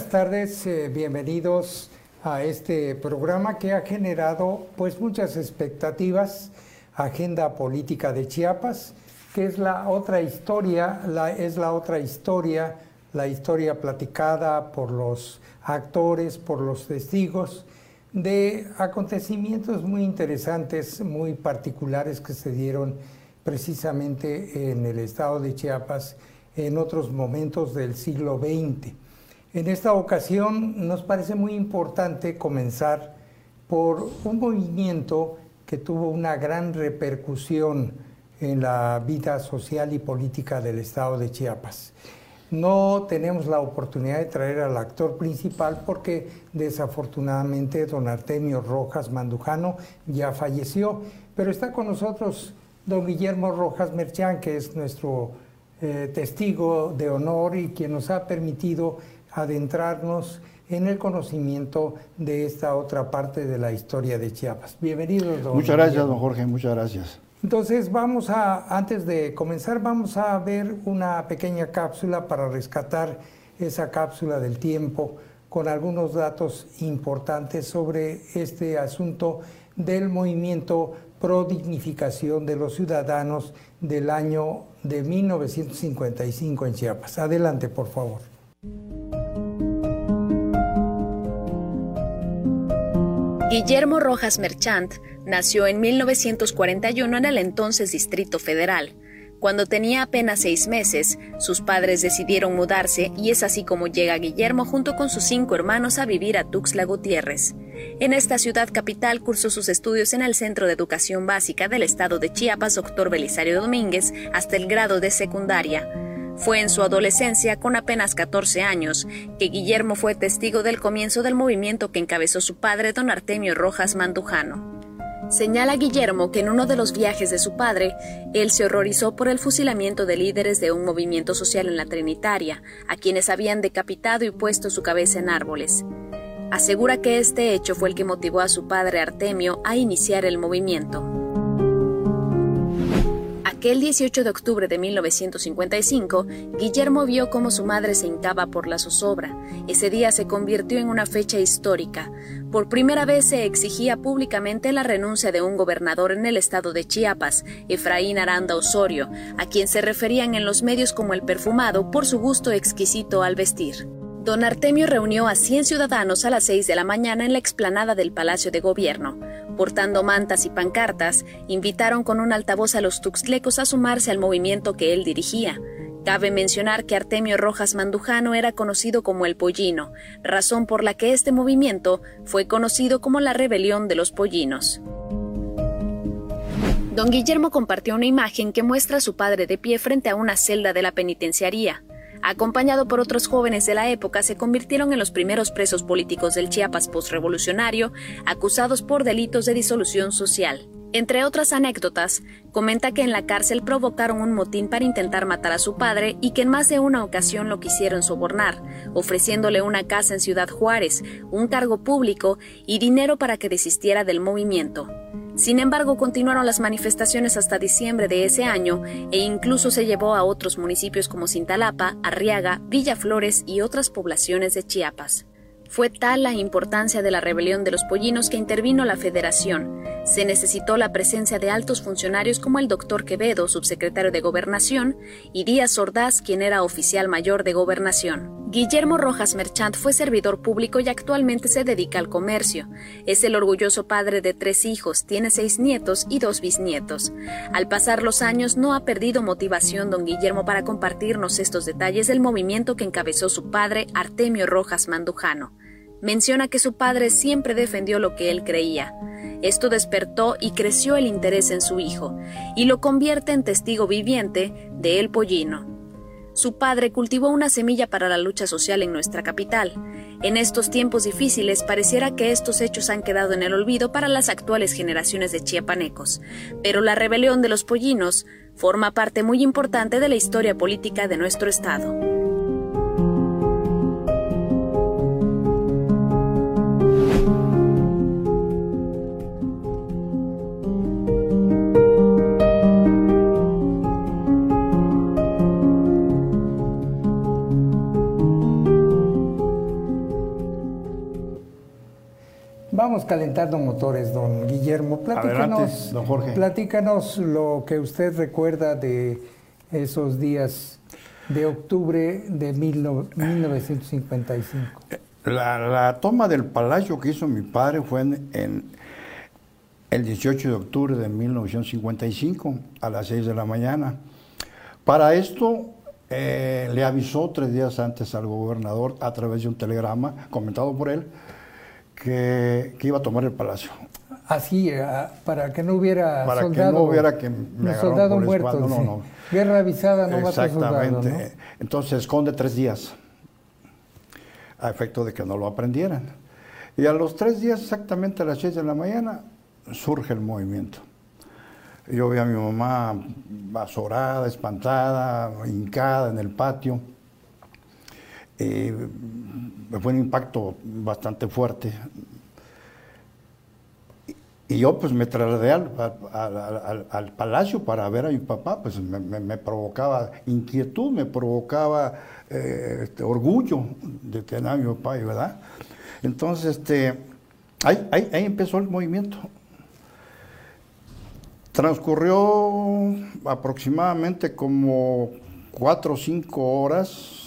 buenas tardes, eh, bienvenidos a este programa que ha generado pues muchas expectativas, agenda política de Chiapas, que es la otra historia, es la otra historia, la historia platicada por los actores, por los testigos de acontecimientos muy interesantes, muy particulares que se dieron precisamente en el estado de Chiapas en otros momentos del siglo XX. En esta ocasión nos parece muy importante comenzar por un movimiento que tuvo una gran repercusión en la vida social y política del estado de Chiapas. No tenemos la oportunidad de traer al actor principal porque desafortunadamente don Artemio Rojas Mandujano ya falleció, pero está con nosotros don Guillermo Rojas Merchán, que es nuestro eh, testigo de honor y quien nos ha permitido adentrarnos en el conocimiento de esta otra parte de la historia de Chiapas. Bienvenido, don. Muchas gracias, don Jorge, muchas gracias. Entonces vamos a, antes de comenzar, vamos a ver una pequeña cápsula para rescatar esa cápsula del tiempo con algunos datos importantes sobre este asunto del movimiento pro dignificación de los ciudadanos del año de 1955 en Chiapas. Adelante, por favor. Guillermo Rojas Merchant nació en 1941 en el entonces Distrito Federal. Cuando tenía apenas seis meses, sus padres decidieron mudarse y es así como llega Guillermo junto con sus cinco hermanos a vivir a Tuxtla Gutiérrez. En esta ciudad capital cursó sus estudios en el Centro de Educación Básica del Estado de Chiapas, Dr. Belisario Domínguez, hasta el grado de secundaria. Fue en su adolescencia, con apenas 14 años, que Guillermo fue testigo del comienzo del movimiento que encabezó su padre, don Artemio Rojas Mandujano. Señala Guillermo que en uno de los viajes de su padre, él se horrorizó por el fusilamiento de líderes de un movimiento social en la Trinitaria, a quienes habían decapitado y puesto su cabeza en árboles. Asegura que este hecho fue el que motivó a su padre Artemio a iniciar el movimiento. Aquel 18 de octubre de 1955, Guillermo vio cómo su madre se hincaba por la zozobra. Ese día se convirtió en una fecha histórica. Por primera vez se exigía públicamente la renuncia de un gobernador en el estado de Chiapas, Efraín Aranda Osorio, a quien se referían en los medios como el perfumado por su gusto exquisito al vestir. Don Artemio reunió a 100 ciudadanos a las 6 de la mañana en la explanada del Palacio de Gobierno. Portando mantas y pancartas, invitaron con un altavoz a los tuxtlecos a sumarse al movimiento que él dirigía. Cabe mencionar que Artemio Rojas Mandujano era conocido como el Pollino, razón por la que este movimiento fue conocido como la Rebelión de los Pollinos. Don Guillermo compartió una imagen que muestra a su padre de pie frente a una celda de la penitenciaría acompañado por otros jóvenes de la época, se convirtieron en los primeros presos políticos del Chiapas postrevolucionario, acusados por delitos de disolución social. Entre otras anécdotas, comenta que en la cárcel provocaron un motín para intentar matar a su padre y que en más de una ocasión lo quisieron sobornar, ofreciéndole una casa en Ciudad Juárez, un cargo público y dinero para que desistiera del movimiento. Sin embargo, continuaron las manifestaciones hasta diciembre de ese año e incluso se llevó a otros municipios como Cintalapa, Arriaga, Villaflores y otras poblaciones de Chiapas. Fue tal la importancia de la rebelión de los pollinos que intervino la federación. Se necesitó la presencia de altos funcionarios como el doctor Quevedo, subsecretario de Gobernación, y Díaz Ordaz, quien era oficial mayor de Gobernación. Guillermo Rojas Merchant fue servidor público y actualmente se dedica al comercio. Es el orgulloso padre de tres hijos, tiene seis nietos y dos bisnietos. Al pasar los años no ha perdido motivación don Guillermo para compartirnos estos detalles del movimiento que encabezó su padre Artemio Rojas Mandujano. Menciona que su padre siempre defendió lo que él creía. Esto despertó y creció el interés en su hijo, y lo convierte en testigo viviente de El Pollino. Su padre cultivó una semilla para la lucha social en nuestra capital. En estos tiempos difíciles pareciera que estos hechos han quedado en el olvido para las actuales generaciones de chiapanecos, pero la rebelión de los pollinos forma parte muy importante de la historia política de nuestro estado. Calentando motores, don Guillermo. Platícanos, don Jorge. Platícanos lo que usted recuerda de esos días de octubre de 1955. La, toma del palacio que hizo mi padre fue en, el 18 de octubre de 1955 a las 6 de la mañana. Para esto eh, le avisó tres días antes al gobernador a través de un telegrama comentado por él que, iba a tomar el palacio. Así, eh, para que no hubiera para que no hubiera que me soldado muerto. No, no. Guerra avisada no va a Exactamente. Entonces esconde tres días a efecto de que no lo aprendieran. Y a los tres días, exactamente a las seis de la mañana, surge el movimiento. Yo vi a mi mamá azorada, espantada, hincada en el patio. Eh, fue un impacto bastante fuerte. Y yo pues me trasladé al, palacio para ver a mi papá, pues me, provocaba inquietud, me provocaba eh, este, orgullo de tener a mi papá, ¿verdad? Entonces, este, ahí, ahí empezó el movimiento. Transcurrió aproximadamente como cuatro o cinco horas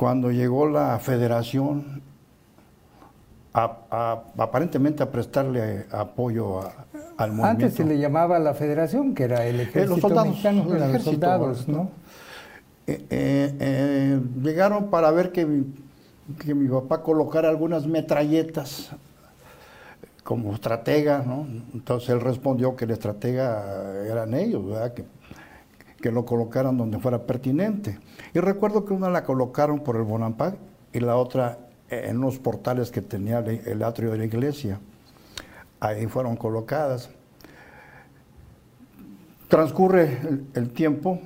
cuando llegó la federación aparentemente a prestarle apoyo al movimiento. Antes se le llamaba la federación, que era el eh, ejército los soldados, mexicano, los soldados, ¿no? Eh, eh, llegaron para ver que que mi papá colocara algunas metralletas como estratega, ¿no? Entonces él respondió que el estratega eran ellos, ¿verdad? Que, que lo colocaran donde fuera pertinente. Y recuerdo que una la colocaron por el Bonampak y la otra en unos portales que tenía el atrio de la iglesia. Ahí fueron colocadas. Transcurre el, tiempo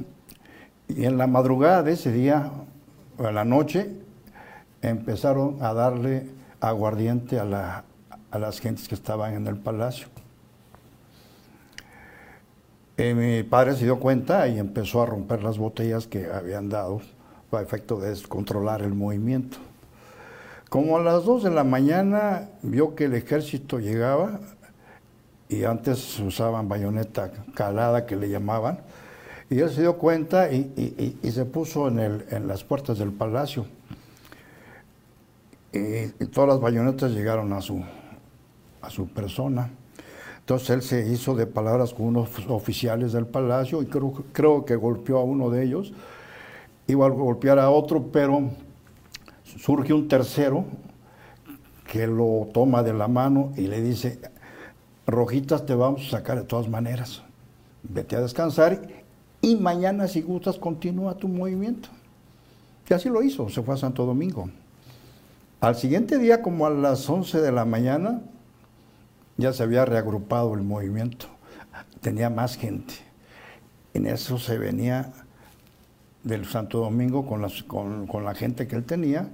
y en la madrugada de ese día, o en la noche, empezaron a darle aguardiente a a las gentes que estaban en el palacio. Eh, mi padre se dio cuenta y empezó a romper las botellas que habían dado para efecto de descontrolar el movimiento. Como a las 2 de la mañana vio que el ejército llegaba y antes usaban bayoneta calada que le llamaban, y él se dio cuenta y, se puso en, el, en, las puertas del palacio. Y, todas las bayonetas llegaron a su, a su persona. Entonces él se hizo de palabras con unos oficiales del palacio y creo, creo que golpeó a uno de ellos. Iba a golpear a otro, pero surge un tercero que lo toma de la mano y le dice, Rojitas te vamos a sacar de todas maneras, vete a descansar y mañana si gustas continúa tu movimiento. Y así lo hizo, se fue a Santo Domingo. Al siguiente día, como a las 11 de la mañana, ya se había reagrupado el movimiento, tenía más gente. En eso se venía del Santo Domingo con, la gente que él tenía,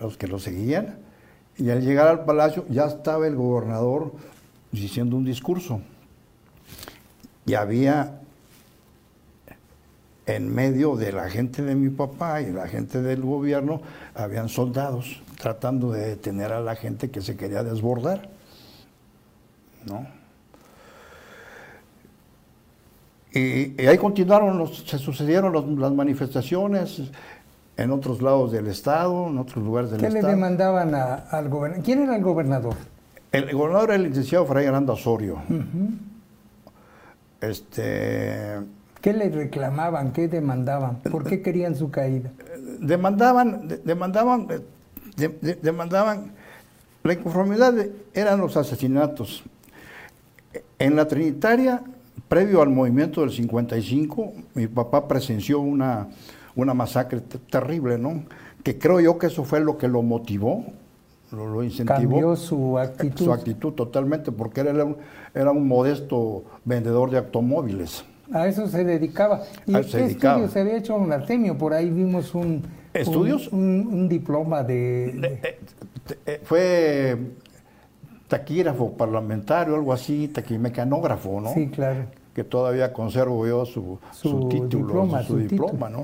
los que lo seguían, y al llegar al palacio ya estaba el gobernador diciendo un discurso. Y había en medio de la gente de mi papá y la gente del gobierno, habían soldados tratando de detener a la gente que se quería desbordar. ¿No? Y, ahí continuaron, se sucedieron las manifestaciones en otros lados del Estado, en otros lugares del Estado. ¿Qué le demandaban al gobernador? ¿Quién era el gobernador? El gobernador era el licenciado Fray Aranda Osorio. Este... ¿Qué le reclamaban? ¿Qué demandaban? ¿Por qué querían su caída? Demandaban, demandaban, demandaban, la inconformidad eran los asesinatos. En la Trinitaria, previo al movimiento del 55, mi papá presenció una, una masacre terrible, ¿no? Que creo yo que eso fue lo que lo motivó, lo, incentivó. Cambió su actitud. Su actitud totalmente, porque era un, era un modesto vendedor de automóviles. A eso se dedicaba. ¿Y qué se estudio se había hecho un Artemio? Por ahí vimos un... ¿Estudios? Un, diploma de... Eh, eh, fue taquígrafo parlamentario, algo así, taquimecanógrafo, ¿no? Sí, claro. Que todavía conservo yo su, título, su, diploma, ¿no?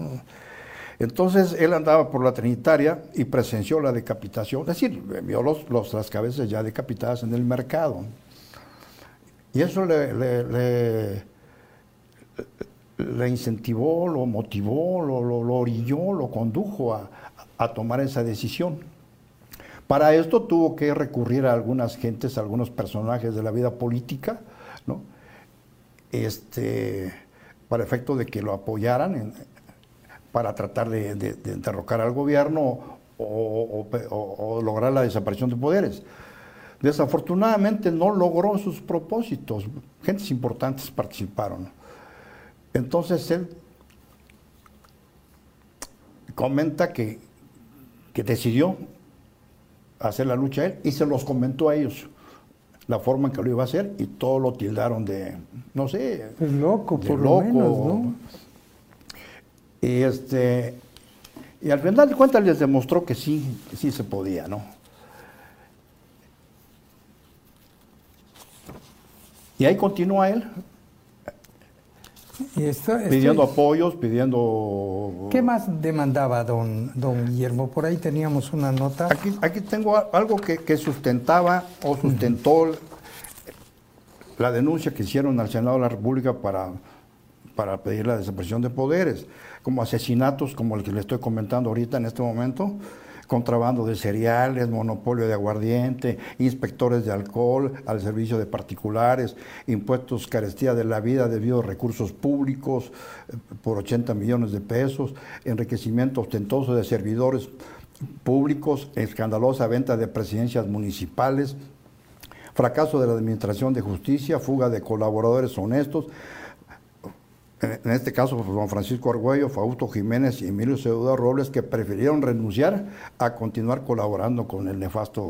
Entonces él andaba por la Trinitaria y presenció la decapitación, es decir, vio los, los, las cabezas ya decapitadas en el mercado. Y eso le, le, le, incentivó, lo motivó, lo, lo, lo, orilló, lo condujo a, a tomar esa decisión. Para esto tuvo que recurrir a algunas gentes, a algunos personajes de la vida política, ¿no? este, para efecto de que lo apoyaran para tratar de, de, de derrocar al gobierno o, o, o, lograr la desaparición de poderes. Desafortunadamente no logró sus propósitos, gentes importantes participaron. Entonces él comenta que, que decidió hacer la lucha él y se los comentó a ellos la forma en que lo iba a hacer y todos lo tildaron de, no sé, es loco, por loco. lo menos, ¿no? Y este y al final de cuentas les demostró que sí, que sí se podía, ¿no? Y ahí continúa él, Y esto- esto- pidiendo apoyos, pidiendo... ¿Qué más demandaba don, don Guillermo? Por ahí teníamos una nota. Aquí, aquí tengo algo que, que sustentaba o sustentó la denuncia que hicieron al Senado de la República para, para pedir la desaparición de poderes, como asesinatos como el que le estoy comentando ahorita en este momento, contrabando de cereales, monopolio de aguardiente, inspectores de alcohol al servicio de particulares, impuestos carestía de la vida debido a recursos públicos eh, por 80 millones de pesos, enriquecimiento ostentoso de servidores públicos, escandalosa venta de presidencias municipales, fracaso de la Administración de Justicia, fuga de colaboradores honestos, en este caso pues, Juan Francisco Argüello, Fausto Jiménez y Emilio Ceuda Robles, que prefirieron renunciar a continuar colaborando con el nefasto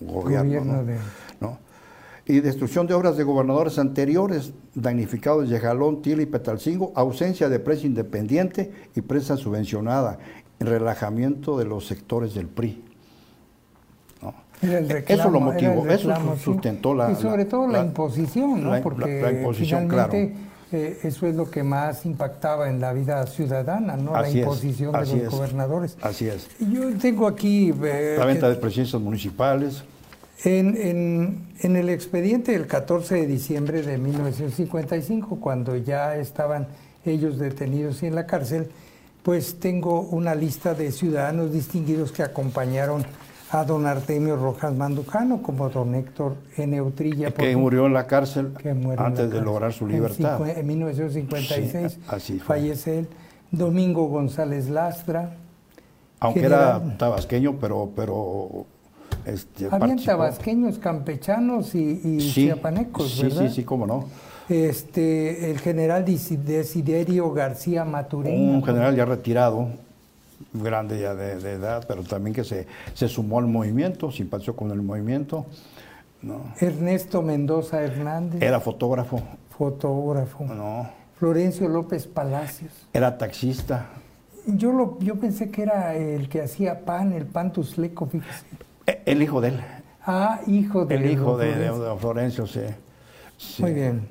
gobierno. Gobierno ¿no? de- ¿no? Y destrucción de obras de gobernadores anteriores, damnificados de Jalón, Tila y Petalcingo, ausencia de prensa independiente y prensa subvencionada, relajamiento de los sectores del PRI. ¿no? Era el Eso reclamo, lo motivó, eso reclamo, sustentó la... Y sobre la- todo la, la- imposición, ¿no? Porque la imposición, finalmente claro. Eh, eso es lo que más impactaba en la vida ciudadana, ¿no? Así la es, imposición de los es. gobernadores. Así es. Yo tengo aquí... eh, La venta de presidencias municipales. En, en- en el expediente del 14 de diciembre de 1955, cuando ya estaban ellos detenidos y en la cárcel, pues tengo una lista de ciudadanos distinguidos que acompañaron a don Artemio Rojas Mandujano, como don Héctor N. Utrilla, que murió en la cárcel antes la de lograr su libertad. En, 1956 Sí, así fallece él. Domingo González Lastra. Aunque general- era tabasqueño, pero, pero este, Habían participó. tabasqueños, campechanos y, y Sí, chiapanecos, sí, ¿verdad? sí, sí, cómo no. Este, el general Desi- Desiderio García Maturina. Un general ya retirado, grande ya de, de edad, pero también que se, se sumó al movimiento, simpatizó con el movimiento. ¿no? Ernesto Mendoza Hernández, Era fotógrafo, fotógrafo. no, Florencio López Palacios. era taxista. Yo, lo, yo pensé que era el que hacía pan, el pan tusleco, fíjese. E- El hijo de él, Ah, hijo de el hijo de, de- Florencio. de Florencio, sí. Sí. Muy bien.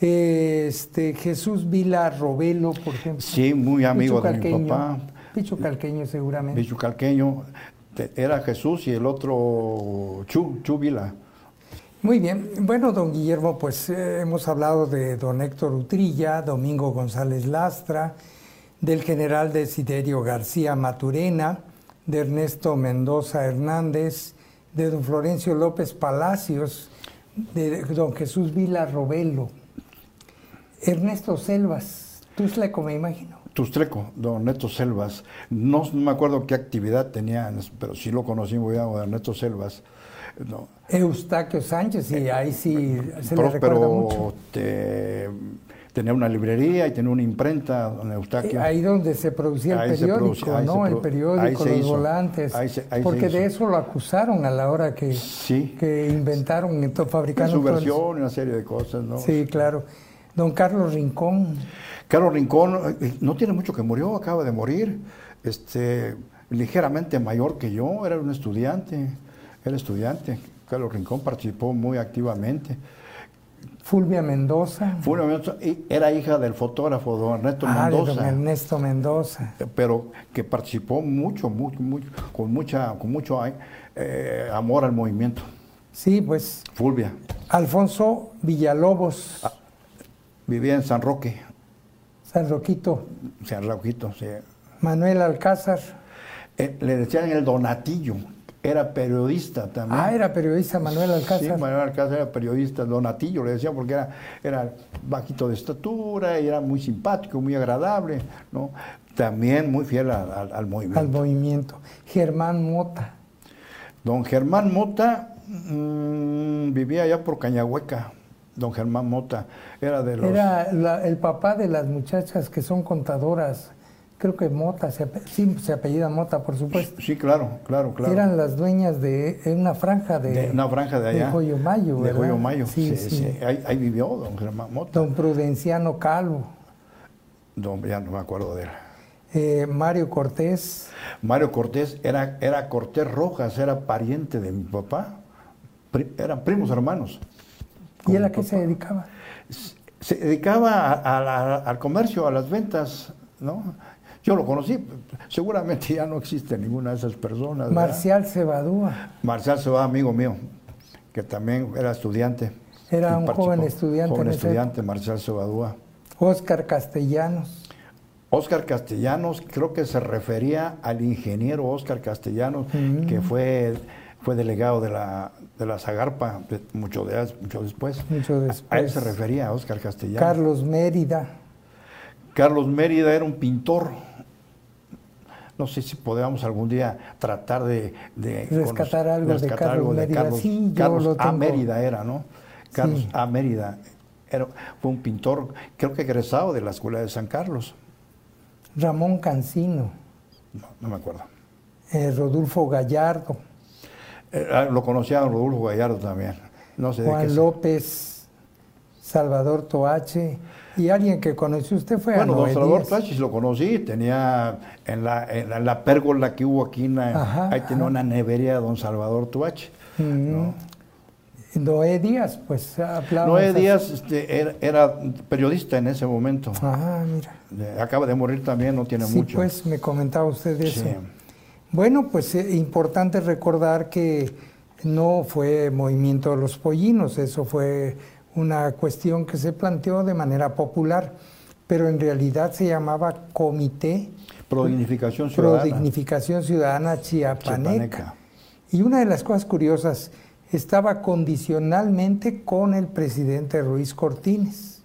Este, Jesús Vila Robelo, por ejemplo. Sí, muy amigo de mi papá. Picho Calqueño, seguramente. Bicho Calqueño, te- era Jesús y el otro Chu, Chu Vila. Muy bien. Bueno, don Guillermo, pues eh, hemos hablado de don Héctor Utrilla, Domingo González Lastra, del general Desiderio García Maturena, de Ernesto Mendoza Hernández, de don Florencio López Palacios, de don Jesús Vila Robelo, Ernesto Selvas, Tuzleco, me imagino. Tustreco, don Neto Selvas. No, no me acuerdo qué actividad tenía, pero sí lo conocí muy bien, don Neto Selvas. No. Eustaquio Sánchez, y ahí sí se le recuerda mucho. Te- tenía una librería y tenía una imprenta, don Eustaquio. Eh, Ahí donde se producía el se periódico, ¿no? se el periódico, los hizo. volantes. Ahí se- ahí porque de eso lo acusaron a la hora que, Sí. que inventaron, ento- fabricaron. su todo el- versión y una serie de cosas, ¿no? Sí, claro. Don Carlos Rincón. Carlos Rincón, eh, no tiene mucho que murió, acaba de morir, este, ligeramente mayor que yo, era un estudiante, era estudiante. Carlos Rincón participó muy activamente. Fulvia Mendoza. Fulvia Mendoza era hija del fotógrafo don Ernesto ah, Mendoza. don Ernesto Mendoza. Pero que participó mucho, mucho, mucho con mucha, con mucho eh, amor al movimiento. Sí, pues. Fulvia. Alfonso Villalobos. Vivía en San Roque. San Roquito. San Roquito, sí. Manuel Alcázar. Eh, le decían el Donatillo, era periodista también. Ah, era periodista Manuel Alcázar. Sí, Manuel Alcázar era periodista, Donatillo le decían porque era, era bajito de estatura y era muy simpático, muy agradable, ¿no? También muy fiel al movimiento. Al movimiento. Germán Mota. Don Germán Mota mm, vivía allá por Cañahueca. Don Germán Mota era de los... Era el papá de las muchachas que son contadoras creo que Mota, se, sí, se apellida Mota, por supuesto. Sí, claro, claro, claro. Eran las dueñas de una franja de, una franja de allá. De Joyo Mayo, ¿verdad? De Joyo Mayo, sí, sí. Ahí, vivió don Germán Mota. Don Prudenciano Calvo. Don, ya no me acuerdo de él. Eh, Mario Cortés. Mario Cortés era, era Cortés Rojas, era pariente de mi papá. eran primos hermanos. ¿Y él a qué se dedicaba? Se dedicaba al comercio, a las ventas, ¿no? Yo lo conocí, seguramente ya no existe ninguna de esas personas. Marcial Cebadúa. Marcial Cebadúa, amigo mío, que también era estudiante. Era un joven estudiante. Joven estudiante, Marcial Cebadúa. Oscar Castellanos. Oscar Castellanos, creo que se refería al ingeniero Oscar Castellanos, mm. que fue, fue delegado de la, de la Zagarpa mucho, de, mucho después. Mucho después. A él se refería, Oscar Castellanos. Carlos Mérida. Carlos Mérida era un pintor no sé si podamos algún día tratar de, rescatar algo de Carlos, Mérida. Carlos, A. Mérida era, ¿no? Carlos A. Mérida era, fue un pintor, creo que egresado de la Escuela de San Carlos. Ramón Cancino. No, no me acuerdo. Eh, Rodolfo Gallardo. Eh, ah, lo conocía Rodolfo Gallardo también. No sé Juan López, Salvador Toache. Y alguien que conoció usted fue bueno, don Salvador Tachis lo conocí, tenía en la, en la, pérgola que hubo aquí, ahí tenía una nevería de don Salvador Tuache. Noé Díaz, pues Noé Díaz este, era, periodista en ese momento. Ah, mira. Acaba de morir también, no tiene mucho. Sí, pues me comentaba usted eso. Bueno, pues es eh, importante recordar que no fue movimiento de los pollinos, eso fue una cuestión que se planteó de manera popular, pero en realidad se llamaba Comité Prodignificación Ciudadana, Prodignificación Ciudadana Chiapaneca. Y una de las cosas curiosas, estaba condicionalmente con el presidente Ruiz Cortines,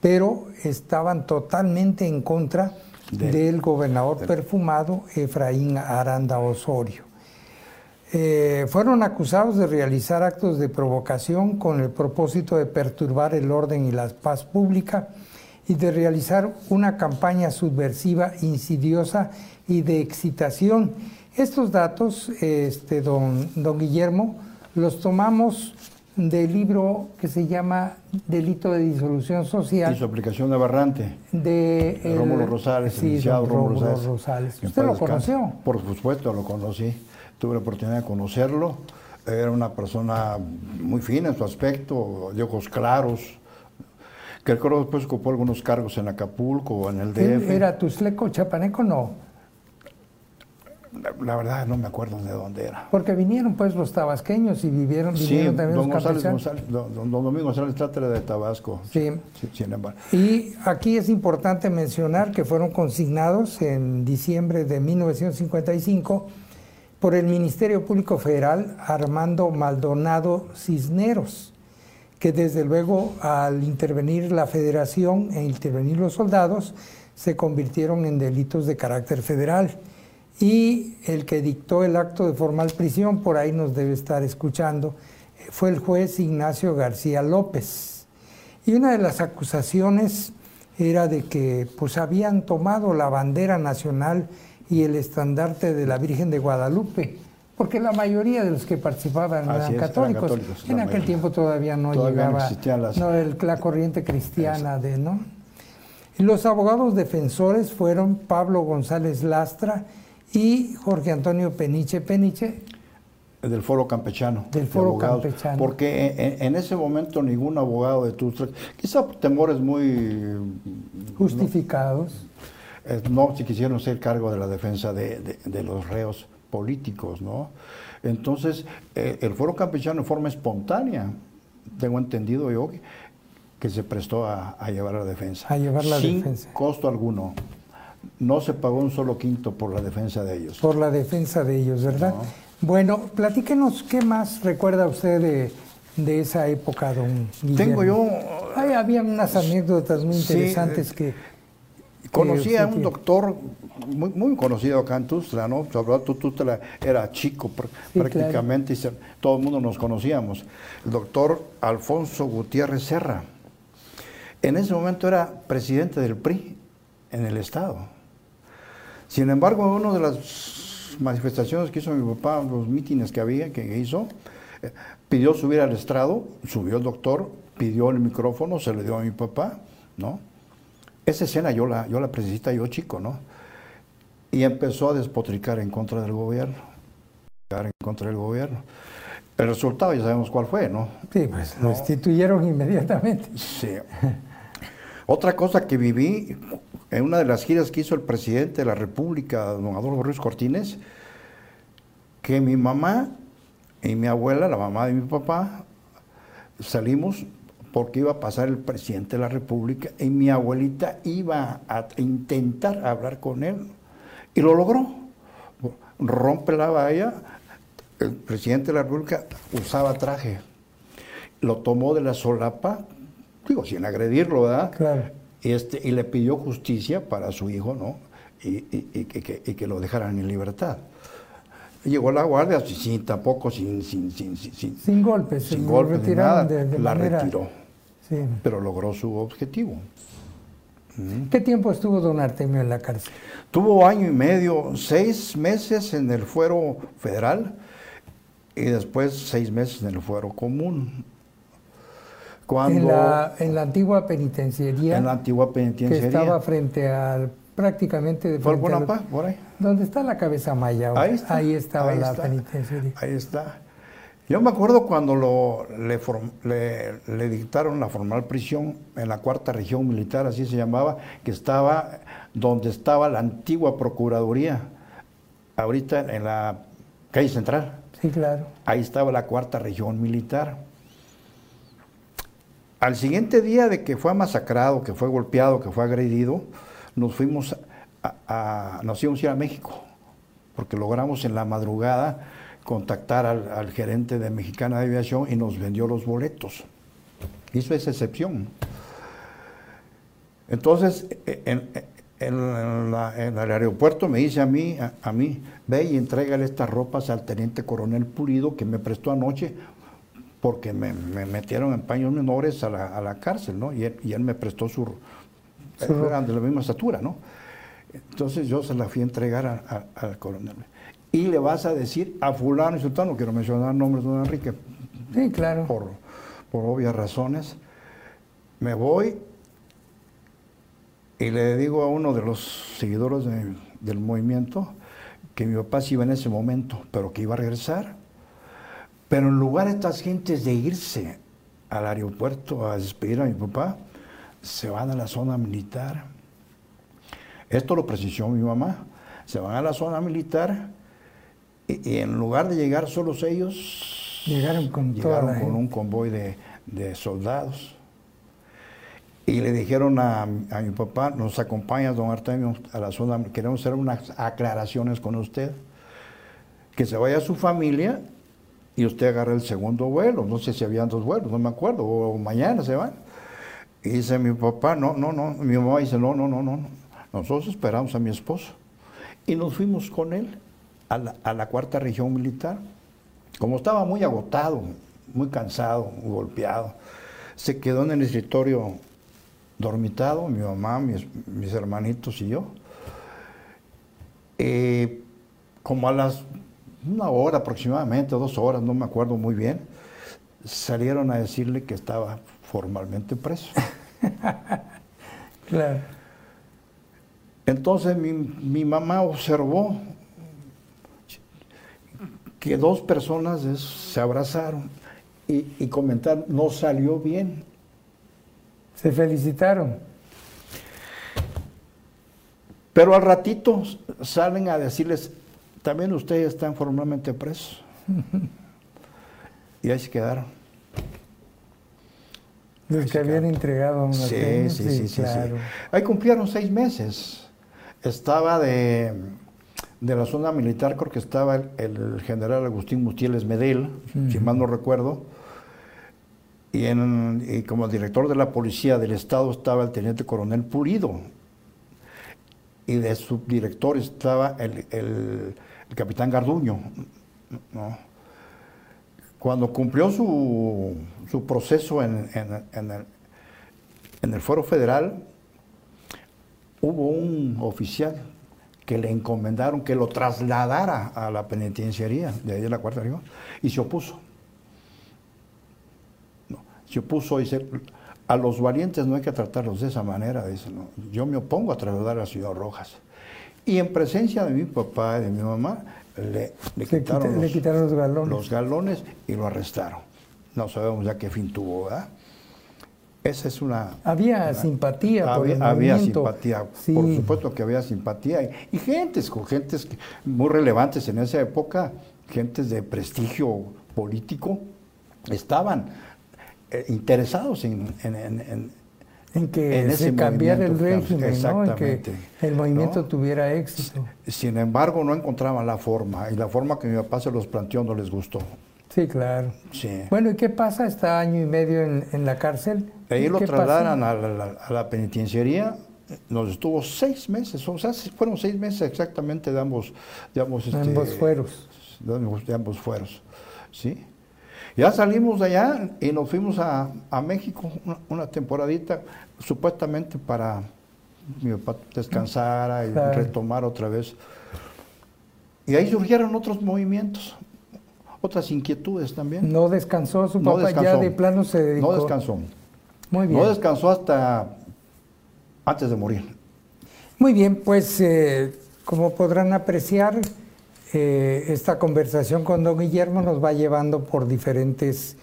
pero estaban totalmente en contra del gobernador perfumado Efraín Aranda Osorio. Eh, fueron acusados de realizar actos de provocación con el propósito de perturbar el orden y la paz pública y de realizar una campaña subversiva, insidiosa y de excitación. Estos datos, este, don, don Guillermo, los tomamos del libro que se llama Delito de Disolución Social. Y su aplicación de aberrante. De Rómulo Rosales, sí, Rómulo Rosales. ¿Usted lo conoció? Por supuesto, lo conocí tuve la oportunidad de conocerlo. Era una persona muy fina en su aspecto, de ojos claros, que creo después ocupó algunos cargos en Acapulco o en el DF. ¿Era Tusleco, Chapaneco no? La, verdad no me acuerdo de dónde era. Porque vinieron pues los tabasqueños y vivieron, vinieron sí, también don los González, don, don, Domingo González Trátera de Tabasco. Sí. sí. Sin embargo. Y aquí es importante mencionar que fueron consignados en diciembre de 1955 por el Ministerio Público Federal Armando Maldonado Cisneros, que desde luego al intervenir la federación e intervenir los soldados se convirtieron en delitos de carácter federal. Y el que dictó el acto de formal prisión, por ahí nos debe estar escuchando, fue el juez Ignacio García López. Y una de las acusaciones era de que pues habían tomado la bandera nacional y el estandarte de la Virgen de Guadalupe, porque la mayoría de los que participaban eran, católicos. En aquel tiempo todavía no llegaba no, la corriente cristiana de no. Y los abogados defensores fueron Pablo González Lastra y Jorge Antonio Peniche Peniche. Del foro campechano. Del de foro abogados, campechano. Porque en, en ese momento ningún abogado de Tuxtla, quizá temores muy Justificados. eh, no si quisieron ser cargo de la defensa de, de- de los reos políticos, ¿no? Entonces, eh, el foro campechano en forma espontánea, tengo entendido yo, que, que se prestó a, a llevar la defensa. A llevar la sin defensa. costo alguno. No se pagó un solo quinto por la defensa de ellos. por la defensa de ellos, ¿verdad? Bueno, platíquenos, ¿qué más recuerda usted de, de esa época, don Guillermo? Tengo yo, Ay, había unas anécdotas muy interesantes eh, que... conocí que a un tiene. doctor muy, muy conocido acá en Tustla, ¿no? Era chico pr- Sí, prácticamente y todo el mundo nos conocíamos. El doctor Alfonso Gutiérrez Serra. En ese momento era presidente del PRI en el Estado. Sin embargo, una de las manifestaciones que hizo mi papá, los mítines que había, que hizo, eh, pidió subir al estrado, subió el doctor, pidió el micrófono, se le dio a mi papá, ¿no? Esa escena yo la, yo la precisita yo chico, ¿no? Y empezó a despotricar en contra del gobierno, en contra del gobierno. El resultado ya sabemos cuál fue, ¿no? Sí, pues lo destituyeron inmediatamente. Sí. Otra cosa que viví en una de las giras que hizo el presidente de la República, don Adolfo Ruiz Cortines, que mi mamá y mi abuela, la mamá de mi papá, salimos porque iba a pasar el presidente de la República y mi abuelita iba a intentar hablar con él y lo logró. Rompe la valla, el presidente de la República usaba traje, lo tomó de la solapa, digo, sin agredirlo, ¿verdad? Claro. Y, este, y le pidió justicia para su hijo, ¿no? Y, y- y que, y que lo dejaran en libertad. Llegó la guardia, sí, tampoco sin, sin, sin, sin, sin- golpes, sin golpes ni nada, de- de la manera- retiró, Sí. pero logró su objetivo. ¿Qué tiempo estuvo don Artemio en la cárcel? Tuvo año y medio, seis meses en el fuero federal y después seis meses en el fuero común. Cuando En la, en la antigua penitenciaría en la antigua que penitenciaría. estaba frente al prácticamente de ¿Fue frente al- Bonaparte? Por ahí. ¿Dónde está la cabeza maya? Ahí está. estaba ahí la está, penitenciaría. Ahí está. Yo me acuerdo cuando lo, le, form- le- le dictaron la formal prisión en la cuarta región militar, así se llamaba, que estaba donde estaba la antigua procuraduría, ahorita en la calle central. Sí, claro. Ahí estaba la cuarta región militar. Al siguiente día de que fue masacrado, que fue golpeado, que fue agredido, nos fuimos a, a- nos íbamos a ir a México, porque logramos en la madrugada contactar al, gerente de Mexicana de Aviación y nos vendió los boletos. Hizo esa excepción. Entonces, en el aeropuerto me dice a mí, a, a mí, ve y entrégale estas ropas al teniente coronel Pulido que me prestó anoche porque me, me metieron en paños menores a la, a la cárcel, ¿no? Y él, y él me prestó su... Su eran de la misma estatura, ¿no? Entonces yo se la fui a entregar a- a- al coronel. Y le vas a decir a fulano y sultano, no quiero mencionar nombres de don Enrique, Sí, claro. por, por obvias razones, me voy y le digo a uno de los seguidores de- del movimiento que mi papá se iba en ese momento, pero que iba a regresar. Pero en lugar de estas gentes de irse al aeropuerto a despedir a mi papá, se van a la zona militar. Esto lo precisó mi mamá. Se van a la zona militar y, y en lugar de llegar solos ellos, Llegaron con llegaron con un convoy de, de soldados. Y le dijeron a, a mi papá, nos acompaña don Artemio a la zona, queremos hacer unas aclaraciones con usted. Que se vaya a su familia y usted agarra el segundo vuelo. No sé si habían dos vuelos, no me acuerdo, o mañana se van. Y dice mi papá, no, no, no. Mi mamá dice, no, no, no, no. no. Nosotros esperamos a mi esposo. Y nos fuimos con él a la, cuarta región militar. Como estaba muy agotado, muy cansado, muy golpeado, se quedó en el escritorio dormitado, mi mamá, mis, mis hermanitos y yo. Eh, como a las una hora aproximadamente, dos horas, no me acuerdo muy bien, salieron a decirle que estaba formalmente preso. Claro. Entonces mi, mi mamá observó que dos personas se abrazaron y, y comentaron, no salió bien. Se felicitaron. Pero al ratito salen a decirles, también ustedes están formalmente presos. y ahí se quedaron. Los que habían entregado a una sí, sí, sí, sí, claro. Ahí cumplieron seis meses. Estaba de, de, la zona militar, creo que estaba el, general Agustín Mustieles Medel, si mal no recuerdo. Y, en, y como director de la policía del Estado estaba el teniente coronel Pulido, y de subdirector estaba el, capitán Garduño. Cuando cumplió su, proceso en, el, en el fuero federal, hubo un oficial que le encomendaron que lo trasladara a la penitenciaría de ahí de la Cuarta Región y se opuso. se opuso y se, a los valientes no hay que tratarlos de esa manera, dice, no. Yo me opongo a trasladar a Ciudad Rojas. Y en presencia de mi papá y de mi mamá, le, quitaron, los, galones. los, galones. y lo arrestaron. No sabemos ya qué fin tuvo, ¿verdad? Esa es una... Había simpatía por el Había simpatía, por supuesto que había simpatía. Y, y gentes, con gentes muy relevantes en esa época, gentes de prestigio político, estaban eh, interesados en, en, que se cambiara el régimen, ¿no? en que el movimiento tuviera éxito. Sin embargo, no encontraban la forma, y la forma que mi papá se los planteó no les gustó. Sí, claro. Bueno, ¿y qué pasa? Está año y medio en, la cárcel. Ahí lo trasladan a la, penitenciaría, nos estuvo seis meses, o sea, fueron seis meses exactamente de ambos, de ambos, este, ambos fueros. De, ambos fueros, ¿sí? Ya salimos de allá y nos fuimos a, México una, temporadita, supuestamente para mi papá descansara y retomar otra vez. Y ahí surgieron otros movimientos, otras inquietudes también. No descansó su papá, ya de plano se dedicó. No descansó. Muy bien. No descansó hasta antes de morir. Muy bien, pues eh, como podrán apreciar, eh, esta conversación con don Guillermo nos va llevando por diferentes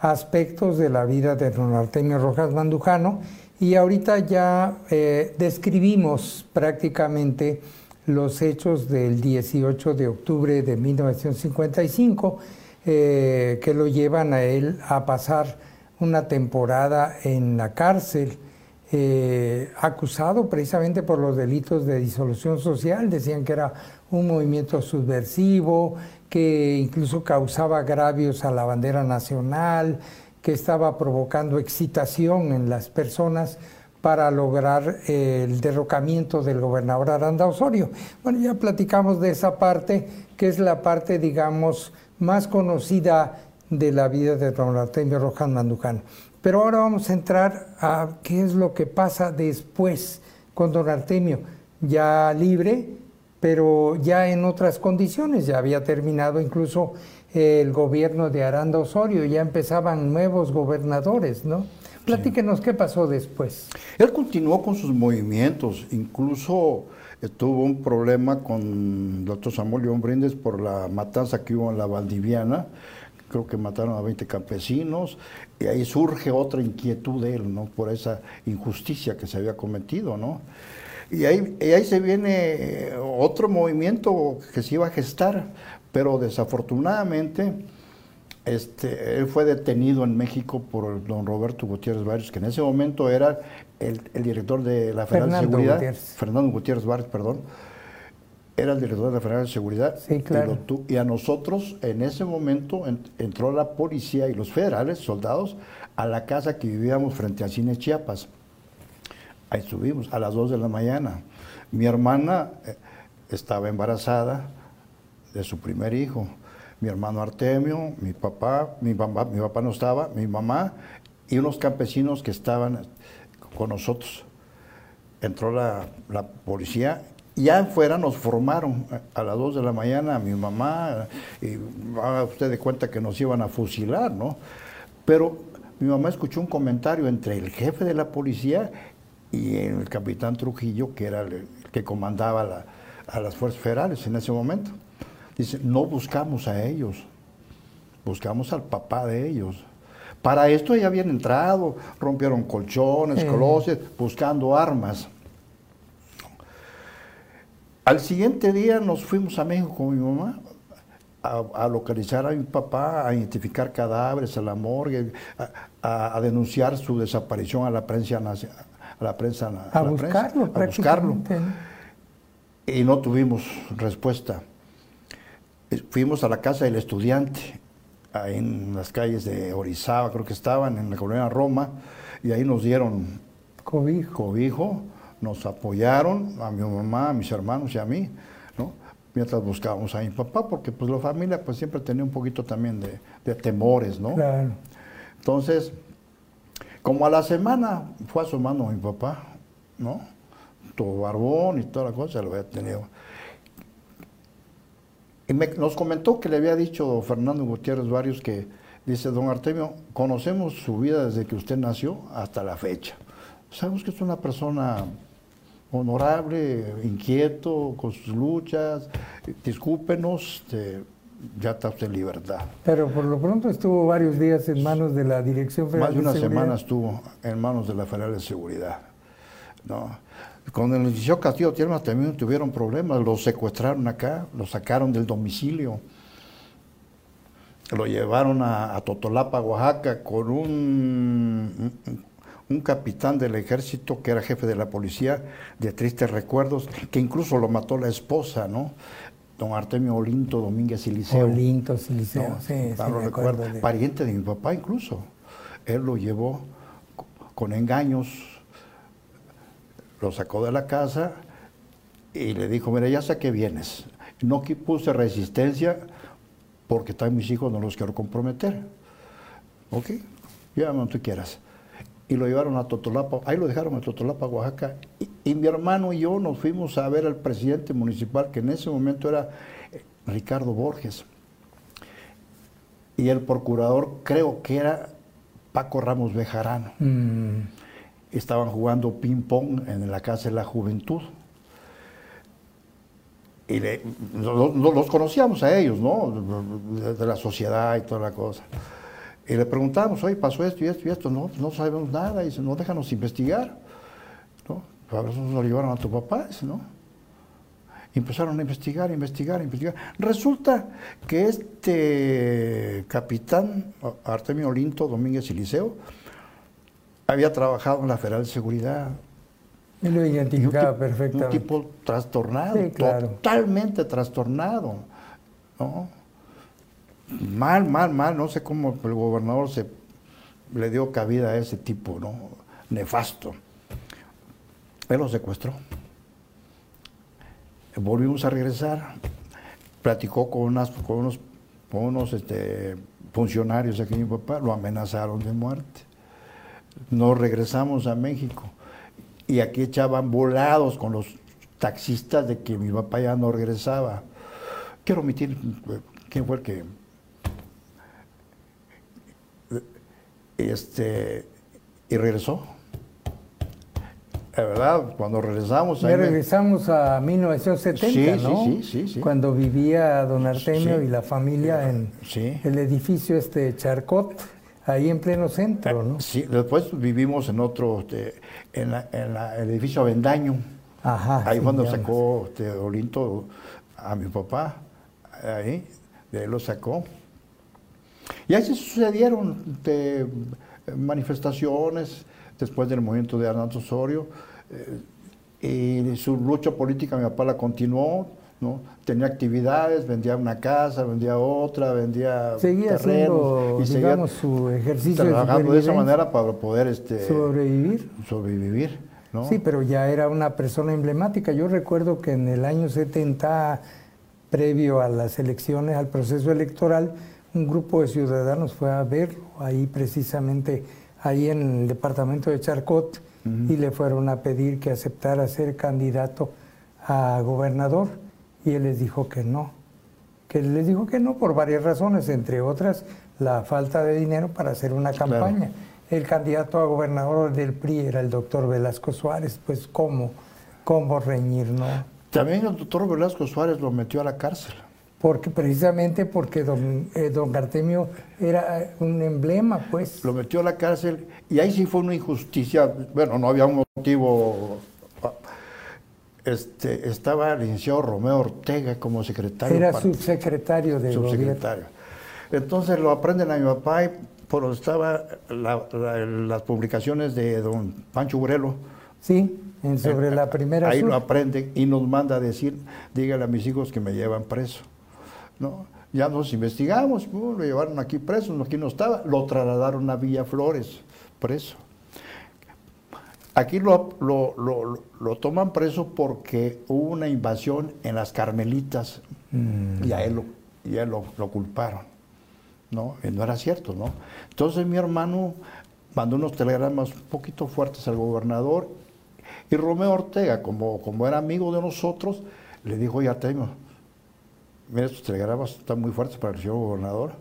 aspectos de la vida de don Artemio Rojas Mandujano y ahorita ya eh, describimos prácticamente los hechos del 18 de octubre de 1955 eh, que lo llevan a él a pasar una temporada en la cárcel. acusado precisamente por los delitos de disolución social, decían que era un movimiento subversivo que incluso causaba agravios a la bandera nacional, que estaba provocando excitación en las personas para lograr el derrocamiento del gobernador Aranda Osorio. Bueno, ya platicamos de esa parte, que es la parte, digamos, más conocida de la vida de don Artemio Rojas Mandujano. Pero ahora vamos a entrar a qué es lo que pasa después con don Artemio, ya libre, pero ya en otras condiciones, ya había terminado incluso el gobierno de Aranda Osorio, ya empezaban nuevos gobernadores, ¿no? Platíquenos qué pasó después. Él continuó con sus movimientos, incluso tuvo un problema con el doctor Samuel León Brindes por la matanza que hubo en la Valdiviana, creo que mataron a 20 campesinos, y ahí surge otra inquietud de él, ¿no? Por esa injusticia que se había cometido, ¿no? Y ahí, ahí se viene otro movimiento que se iba a gestar, pero desafortunadamente este, él fue detenido en México por don Roberto Gutiérrez Barrios, que en ese momento era el, director de la Federal de Seguridad. Fernando Gutiérrez Barrios, perdón. Era el director de la Federal de Seguridad. Sí, claro. Y, a nosotros, en ese momento, entró la policía y los federales, soldados, a la casa que vivíamos frente al cine Chiapas. Ahí subimos a las 2 de la mañana. Mi hermana eh, estaba embarazada de su primer hijo. Mi hermano Artemio, mi papá, mi papá, no estaba, mi mamá y unos campesinos que estaban con nosotros. Entró la, policía ya afuera nos formaron a las 2 de la mañana mi mamá y usted de cuenta que nos iban a fusilar, ¿no? Pero mi mamá escuchó un comentario entre el jefe de la policía y el capitán Trujillo, que era el, que comandaba a las fuerzas federales en ese momento. Dice, no buscamos a ellos, buscamos al papá de ellos. Para esto ya habían entrado, rompieron colchones, closets, buscando armas. Al siguiente día nos fuimos a México con mi mamá a, localizar a mi papá, a identificar cadáveres a la morgue, a, denunciar su desaparición a la prensa a la prensa a, buscarlo, a buscarlo. Y no tuvimos respuesta. Fuimos a la casa del estudiante, ahí en las calles de Orizaba, creo que estaban, en la colonia Roma, y ahí nos dieron cobijo. cobijo, nos apoyaron, a mi mamá, a mis hermanos y a mí, ¿no? mientras buscábamos a mi papá, porque pues la familia pues siempre tenía un poquito también de, de temores, ¿no? Claro. Entonces, como a la semana fue asomando mi papá, ¿no? Todo barbón y toda la cosa, lo había tenido. Y nos comentó que le había dicho Fernando Gutiérrez Varios que, dice, don Artemio, conocemos su vida desde que usted nació hasta la fecha. Sabemos que es una persona honorable, inquieto, con sus luchas. Discúlpenos, este, ya está usted en libertad. Pero por lo pronto estuvo varios días en manos de la Dirección Federal Más de una semana estuvo en manos de la Federal de Seguridad. ¿no? Con el Castillo Tiermas también tuvieron problemas, lo secuestraron acá, lo sacaron del domicilio, lo llevaron a, a Totolapa, Oaxaca, con un, un capitán del ejército que era jefe de la policía, de tristes recuerdos, que incluso lo mató la esposa, ¿no? Don Artemio Olinto Domínguez Siliceo. Olinto Siliceo, sí, sí, recuerdo, pariente de mi papá incluso. Él lo llevó con engaños, lo sacó de la casa y le dijo, mira, ya sé que vienes. No puse resistencia porque están mis hijos, no los quiero comprometer. ¿Ok? Llámame donde tú quieras y lo llevaron a Totolapa, ahí lo dejaron a Totolapa, Oaxaca, y, mi hermano y yo nos fuimos a ver al presidente municipal, que en ese momento era eh, Ricardo Borges, y el procurador creo que era Paco Ramos Bejarano. Mm. Estaban jugando ping-pong en la Casa de la Juventud. Y los conocíamos a ellos, ¿no? de la sociedad y toda la cosa. Y le preguntamos, oye, pasó esto y esto y esto. No, no sabemos nada. Y dice, no, déjanos investigar. ¿No? A veces nos lo llevaron a tu papá, dice, ¿no? Y empezaron a investigar, investigar, investigar. Resulta que este capitán, Artemio Olinto Domínguez y Liceo, había trabajado en la Federal de Seguridad. Y lo identificaba perfectamente. Un tipo trastornado, totalmente trastornado. ¿no? Mal, mal, mal, no sé cómo el gobernador se le dio cabida a ese tipo, ¿no? Nefasto. Él lo secuestró. Volvimos a regresar, platicó con, unas, unos, con unos este, funcionarios aquí mi papá, lo amenazaron de muerte. Nos regresamos a México y aquí echaban volados con los taxistas de que mi papá ya no regresaba. Quiero omitir eh, quién fue el que este, y regresó. La verdad, cuando regresamos... Ya regresamos a 1970, ¿no? Sí, sí, sí, Cuando vivía don Artemio y la familia en el edificio este Charcot, ahí en pleno centro, ¿no? Sí, después vivimos en otro, este, en, el edificio Avendaño. Ajá. Ahí cuando sacó este, Olinto a mi papá, ahí, de ahí lo sacó. Y así sucedieron de, eh, manifestaciones después del movimiento de Arnaldo Osorio. Eh, y su lucha política mi papá la continuó, ¿no? Tenía actividades, vendía una casa, vendía otra, vendía seguía haciendo, y digamos, su ejercicio trabajando de, esa manera para poder este, sobrevivir. Sobrevivir, ¿no? Sí, pero ya era una persona emblemática. Yo recuerdo que en el año 70, previo a las elecciones, al proceso electoral, un grupo de ciudadanos fue a verlo ahí precisamente, ahí en el departamento de Charcot, y le fueron a pedir que aceptara ser candidato a gobernador, y él les dijo que no, que les dijo que no por varias razones, entre otras la falta de dinero para hacer una campaña. El candidato a gobernador del PRI era el doctor Velasco Suárez, pues cómo, cómo reñir, ¿no? También el doctor Velasco Suárez lo metió a la cárcel. Porque precisamente porque don, eh, don Artemio era un emblema, pues. Lo metió a la cárcel y ahí sí fue una injusticia. Bueno, no había un motivo. Este, estaba el licenciado Romeo Ortega como secretario. Era subsecretario de subsecretario. Entonces lo aprenden a mi papá y por estaba las publicaciones de don Pancho Burelo. Sí, sobre la primera. Ahí lo aprenden y nos manda a decir, dígale a mis hijos que me llevan preso. ¿No? Ya nos investigamos, lo llevaron aquí preso, aquí no estaba, lo trasladaron a Villa Flores, preso. Aquí lo, lo, toman preso porque hubo una invasión en las Carmelitas mm. y a él, lo, él lo, culparon. ¿no? Y no era cierto, ¿no? Entonces mi hermano mandó unos telegramas un poquito fuertes al gobernador y Romeo Ortega, como, como era amigo de nosotros, le dijo, ya tengo, mira, estos telegramas están muy fuertes para el señor gobernador.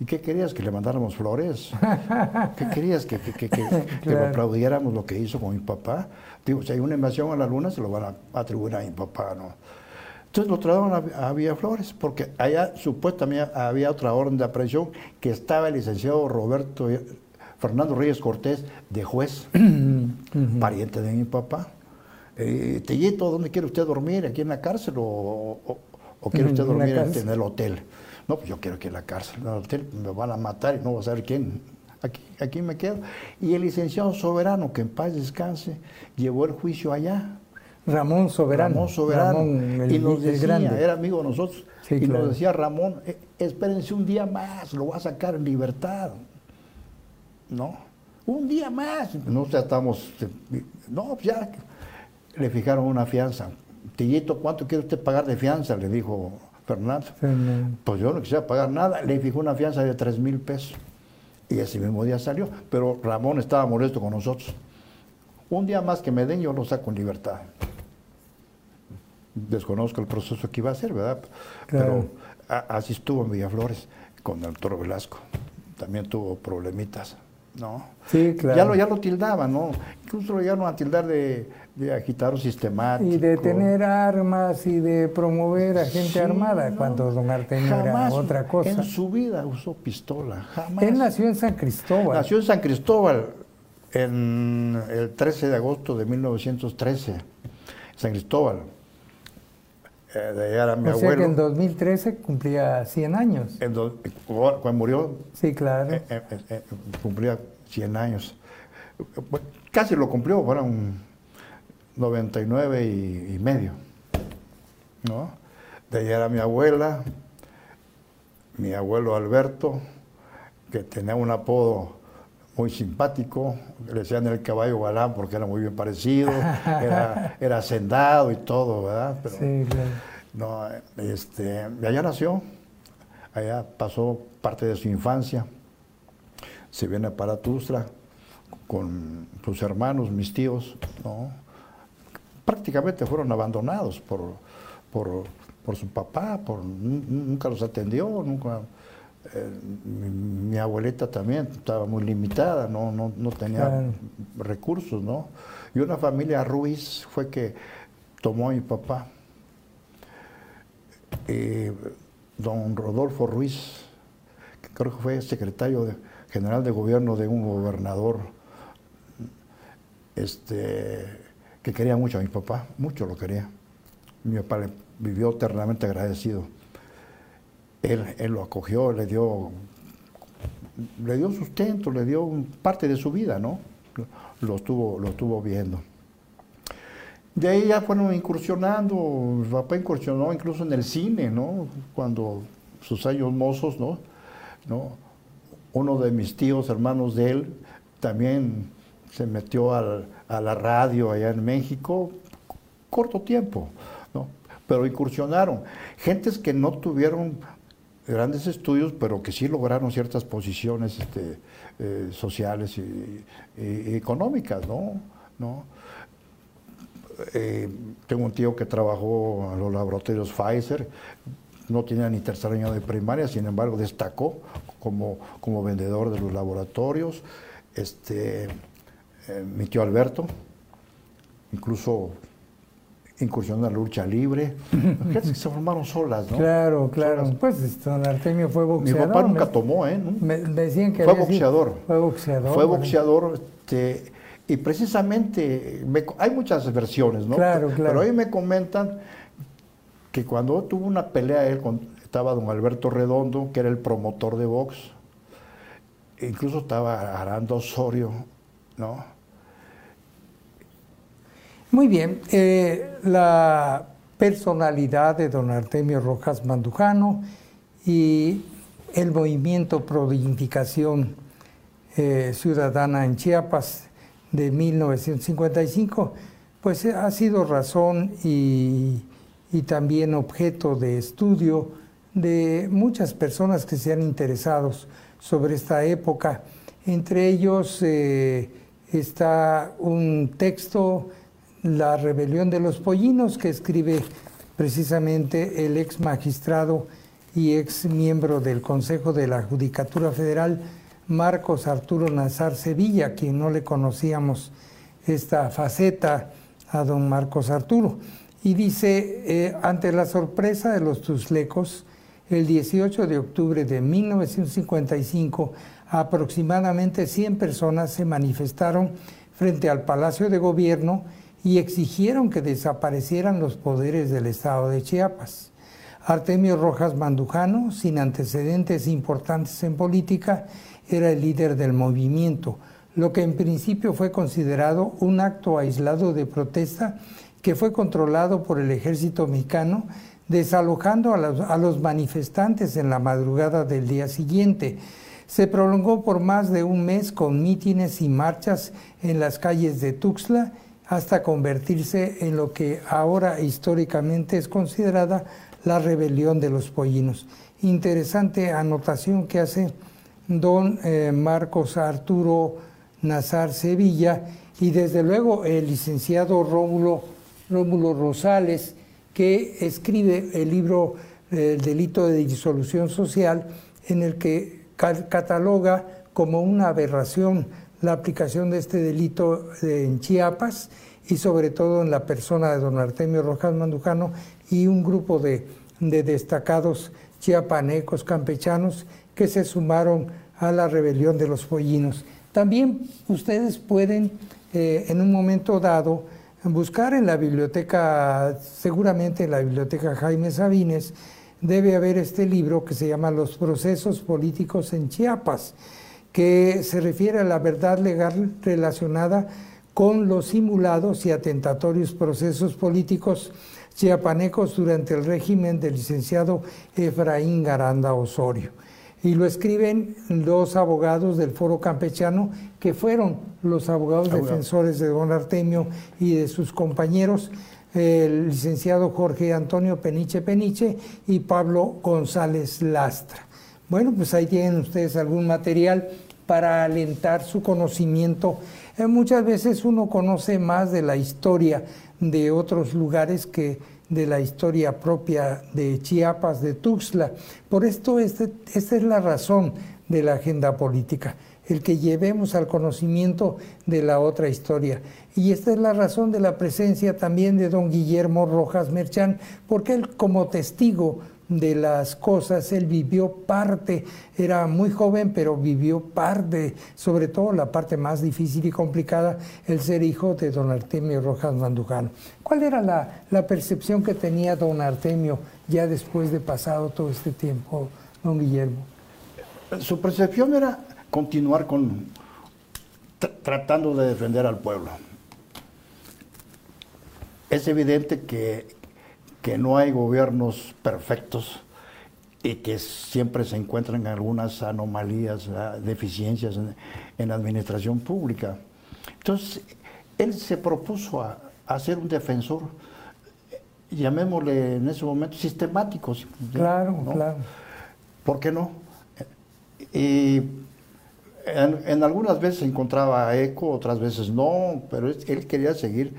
¿Y qué querías? ¿Que le mandáramos flores? ¿Qué querías? ¿Que, que, que, aplaudiéramos lo que hizo con mi papá? Digo, si hay una invasión a la luna, se lo van a atribuir a mi papá, ¿no? Entonces lo trajeron a, Villa Flores, porque allá supuestamente había otra orden de aprehensión que estaba el licenciado Roberto Fernando Reyes Cortés de juez, pariente de mi papá. Eh, Tellito, ¿dónde quiere usted dormir? ¿Aquí en la cárcel o, o quiere usted dormir en, el hotel? No, pues yo quiero que en la cárcel, en el hotel me van a matar y no voy a saber quién. Aquí, aquí me quedo. Y el licenciado Soberano, que en paz descanse, llevó el juicio allá. Ramón Soberano. Ramón Soberano. y nos decía, era amigo de nosotros, y nos decía Ramón, eh, espérense un día más, lo va a sacar en libertad. No, un día más. No estamos, no, pues ya le fijaron una fianza. Tillito, ¿cuánto quiere usted pagar de fianza? Le dijo Fernando. Pues yo no quisiera pagar nada. Le fijó una fianza de tres mil pesos. Y ese mismo día salió. Pero Ramón estaba molesto con nosotros. Un día más que me den, yo lo saco en libertad. Desconozco el proceso que iba a hacer, ¿verdad? Pero así estuvo en Villaflores con el doctor Velasco. También tuvo problemitas, ¿no? Sí, claro. Ya lo, ya lo tildaban, ¿no? Incluso lo llegaron a tildar de de agitador sistemático. Y de tener armas y de promover a gente armada, cuando don Artemio era otra cosa. En su vida usó pistola, jamás. Él nació en San Cristóbal. Nació en San Cristóbal en el 13 de agosto de 1913, San Cristóbal. Eh, de allá era mi o sea que en 2013 cumplía 100 años. cuando murió. Sí, claro. Eh, eh, cumplía 100 años. Casi lo cumplió, fueron 99 y, medio. ¿no? De ahí era mi abuela, mi abuelo Alberto, que tenía un apodo muy simpático, le decían el caballo galán porque era muy bien parecido, era, era hacendado y todo, ¿verdad? sí, claro. No, este, allá nació, allá pasó parte de su infancia, se viene para Tustra con sus hermanos, mis tíos, ¿no? Prácticamente fueron abandonados por, por, su papá, por, nunca los atendió, nunca... Eh, mi, abuelita también estaba muy limitada, no, no, tenía recursos, ¿no? Y una familia Ruiz fue que tomó a mi papá. don Rodolfo Ruiz, que creo que fue secretario general de gobierno de un gobernador, este, que quería mucho a mi papá, mucho lo quería. Mi papá le vivió eternamente agradecido. Él, él lo acogió, le dio, le dio sustento, le dio parte de su vida, ¿no? Lo estuvo, lo viendo. De ahí ya fueron incursionando, mi papá incursionó incluso en el cine, ¿no? Cuando sus años mozos, ¿no? ¿no? Uno de mis tíos, hermanos de él, también se metió al, a la radio allá en México, corto tiempo, ¿no? pero incursionaron. Gentes que no tuvieron grandes estudios, pero que sí lograron ciertas posiciones este, eh, sociales y, económicas, ¿no? ¿No? Eh, tengo un tío que trabajó en los laboratorios Pfizer, no tenía ni tercer año de primaria, sin embargo destacó como, como vendedor de los laboratorios. Este, eh, mi tío Alberto, incluso incursionó en la lucha libre. que se formaron solas, ¿no? Claro, claro. Pues don Artemio fue boxeador. Mi papá nunca tomó, ¿eh? Me, decían que fue boxeador. fue boxeador. Fue boxeador. Este, y precisamente, hay muchas versiones, ¿no? Claro, claro. Pero ahí me comentan que cuando tuvo una pelea él estaba don Alberto Redondo, que era el promotor de box, incluso estaba Arando Osorio, ¿no? Muy bien, eh, la personalidad de don Artemio Rojas Mandujano y el movimiento pro eh, ciudadana en Chiapas de 1955, pues ha sido razón y, también objeto de estudio de muchas personas que se han interesado sobre esta época. Entre ellos eh, está un texto, La rebelión de los pollinos, que escribe precisamente el ex magistrado y ex miembro del Consejo de la Judicatura Federal, Marcos Arturo Nazar Sevilla, quien no le conocíamos esta faceta a don Marcos Arturo. Y dice, eh, ante la sorpresa de los tuslecos, el 18 de octubre de 1955, aproximadamente 100 personas se manifestaron frente al Palacio de Gobierno y exigieron que desaparecieran los poderes del Estado de Chiapas. Artemio Rojas Mandujano, sin antecedentes importantes en política, era el líder del movimiento, lo que en principio fue considerado un acto aislado de protesta que fue controlado por el ejército mexicano desalojando a los, manifestantes en la madrugada del día siguiente. Se prolongó por más de un mes con mítines y marchas en las calles de Tuxtla hasta convertirse en lo que ahora históricamente es considerada la rebelión de los pollinos. Interesante anotación que hace don eh, Marcos Arturo Nazar Sevilla y desde luego el licenciado Rómulo, Rómulo Rosales, que escribe el libro El delito de disolución social, en el que cataloga como una aberración la aplicación de este delito en Chiapas y sobre todo en la persona de don Artemio Rojas Mandujano y un grupo de, destacados chiapanecos campechanos que se sumaron a la rebelión de los pollinos. También ustedes pueden eh, en un momento dado buscar en la biblioteca, seguramente en la biblioteca Jaime Sabines, debe haber este libro que se llama Los procesos políticos en Chiapas, que se refiere a la verdad legal relacionada con los simulados y atentatorios procesos políticos chiapanecos durante el régimen del licenciado Efraín Garanda Osorio y lo escriben dos abogados del Foro Campechano, que fueron los abogados defensores de don Artemio y de sus compañeros, el licenciado Jorge Antonio Peniche Peniche y Pablo González Lastra. Bueno, pues ahí tienen ustedes algún material para alentar su conocimiento. Eh, muchas veces uno conoce más de la historia de otros lugares que de la historia propia de Chiapas, de Tuxtla. Por esto, este, esta es la razón de la agenda política, el que llevemos al conocimiento de la otra historia. Y esta es la razón de la presencia también de don Guillermo Rojas Merchán, porque él como testigo de las cosas, él vivió parte, era muy joven, pero vivió parte, sobre todo la parte más difícil y complicada, el ser hijo de don Artemio Rojas Mandujano. ¿Cuál era la, percepción que tenía don Artemio ya después de pasado todo este tiempo, don Guillermo? Su percepción era continuar con tratando de defender al pueblo. Es evidente que que no hay gobiernos perfectos y que siempre se encuentran algunas anomalías, deficiencias en, la administración pública. Entonces, él se propuso a, ser un defensor, llamémosle en ese momento, sistemático. Claro, claro. ¿Por qué no? Y en, en, algunas veces encontraba eco, otras veces no, pero él quería seguir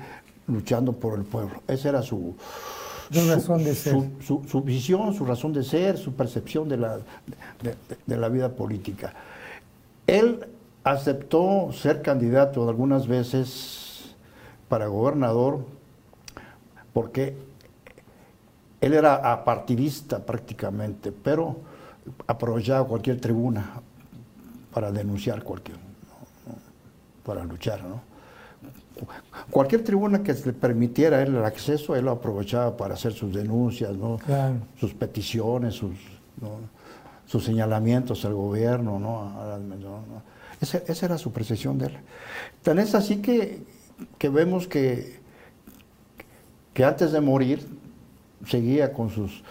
luchando por el pueblo. Ese era su, su razón de ser. Su, visión, su razón de ser, su percepción de la, de, la vida política. Él aceptó ser candidato algunas veces para gobernador porque él era apartidista prácticamente, pero aprovechaba cualquier tribuna para denunciar cualquier, para luchar, ¿no? Cualquier tribuna que le permitiera él el acceso, él lo aprovechaba para hacer sus denuncias, ¿no? sus peticiones, sus, sus señalamientos al gobierno, ¿no? Esa, era su percepción de él. Tan es así que, que vemos que, que antes de morir seguía con sus,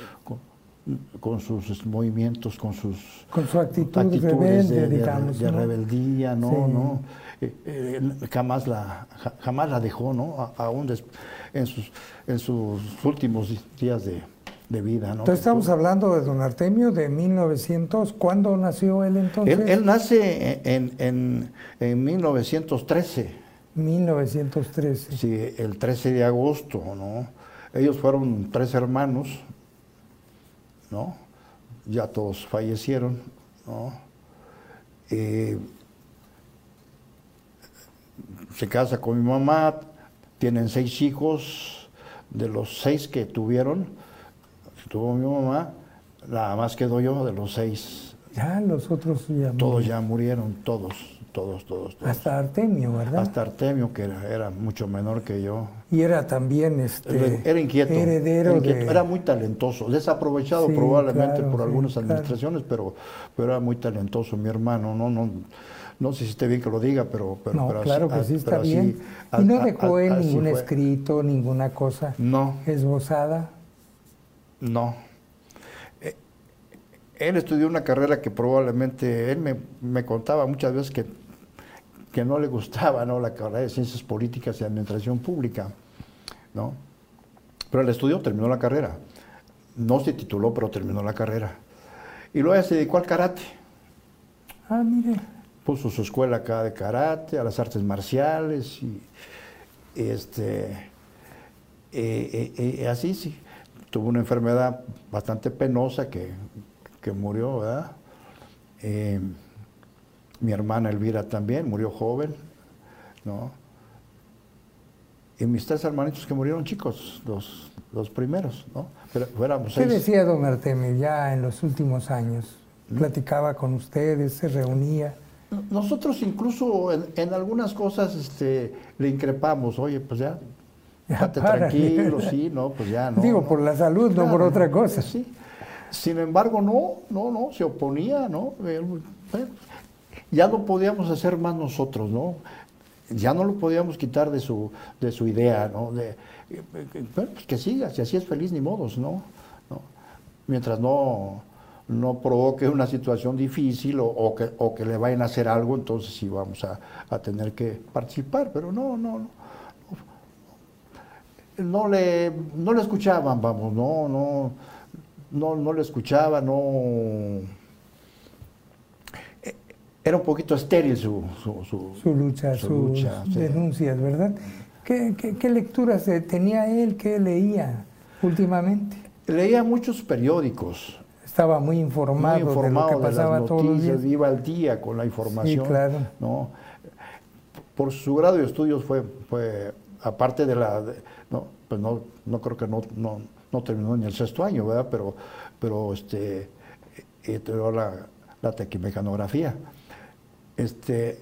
con, sus movimientos, con sus con su actitud actitudes de, de, rebeldía, ¿no? ¿no? Eh, eh, jamás, la, jamás la dejó, ¿no? aún en, sus, en sus últimos días de, vida. ¿no? Entonces estamos hablando de don Artemio de 1900. ¿Cuándo nació él entonces? Él, nace en, en, en, 1913. 1913. Sí, el 13 de agosto, ¿no? Ellos fueron tres hermanos, ¿no? Ya todos fallecieron, ¿no? Eh, se casa con mi mamá, tienen seis hijos, de los seis que tuvieron, tuvo mi mamá, nada más quedó yo de los seis. Ya, los otros ya Todos ya murieron, todos, todos, todos, Hasta Artemio, ¿verdad? Hasta Artemio, que era, mucho menor que yo. Y era también este era inquieto, heredero era, muy talentoso, desaprovechado probablemente por algunas administraciones, pero, pero era muy talentoso mi hermano, no, no, no sé si esté bien que lo diga, pero... pero no, claro que sí está bien. ¿Y no dejó él ningún escrito, ninguna cosa no, esbozada? No. Eh, él estudió una carrera que probablemente, él me, me contaba muchas veces que, que no le gustaba ¿no? la carrera de Ciencias Políticas y Administración Pública, ¿no? Pero él estudió, terminó la carrera. No se tituló, pero terminó la carrera. Y luego se dedicó al karate. Ah, mire puso su escuela acá de karate, a las artes marciales y este eh, eh, eh, así sí. Tuvo una enfermedad bastante penosa que, murió, ¿verdad? mi hermana Elvira también murió joven, ¿no? Y mis tres hermanitos que murieron chicos, los, los primeros, ¿no? Pero ¿Qué decía don Artemio ya en los últimos años? ¿Mm? ¿Platicaba con ustedes, se reunía? Nosotros incluso en, algunas cosas este, le increpamos, oye, pues ya, estate tranquilo, sí, no, pues ya no. Digo, por la salud, no por otra cosa. Sí. Sin embargo, no, no, no, se oponía, ¿no? ya no podíamos hacer más nosotros, ¿no? Ya no lo podíamos quitar de su, de su idea, ¿no? De, pues que siga, si así es feliz, ni modos, ¿no? ¿no? Mientras no no provoque una situación difícil o, que, o, que, le vayan a hacer algo, entonces sí vamos a, tener que participar, pero no, no, no. No le, no le escuchaban, vamos, no, no, no, no le escuchaba, no. Era un poquito estéril su, su, lucha, sus denuncias, ¿verdad? ¿Qué, qué lecturas tenía él? ¿Qué leía últimamente? Leía muchos periódicos, estaba muy informado, de lo que pasaba todos los días. Iba al día con la información. Sí, claro. ¿no? Por su grado de estudios fue, fue aparte de la... no, pues no, no creo que no, no, no, terminó ni el sexto año, ¿verdad? Pero, pero este, estudió la, la tequimecanografía. Este,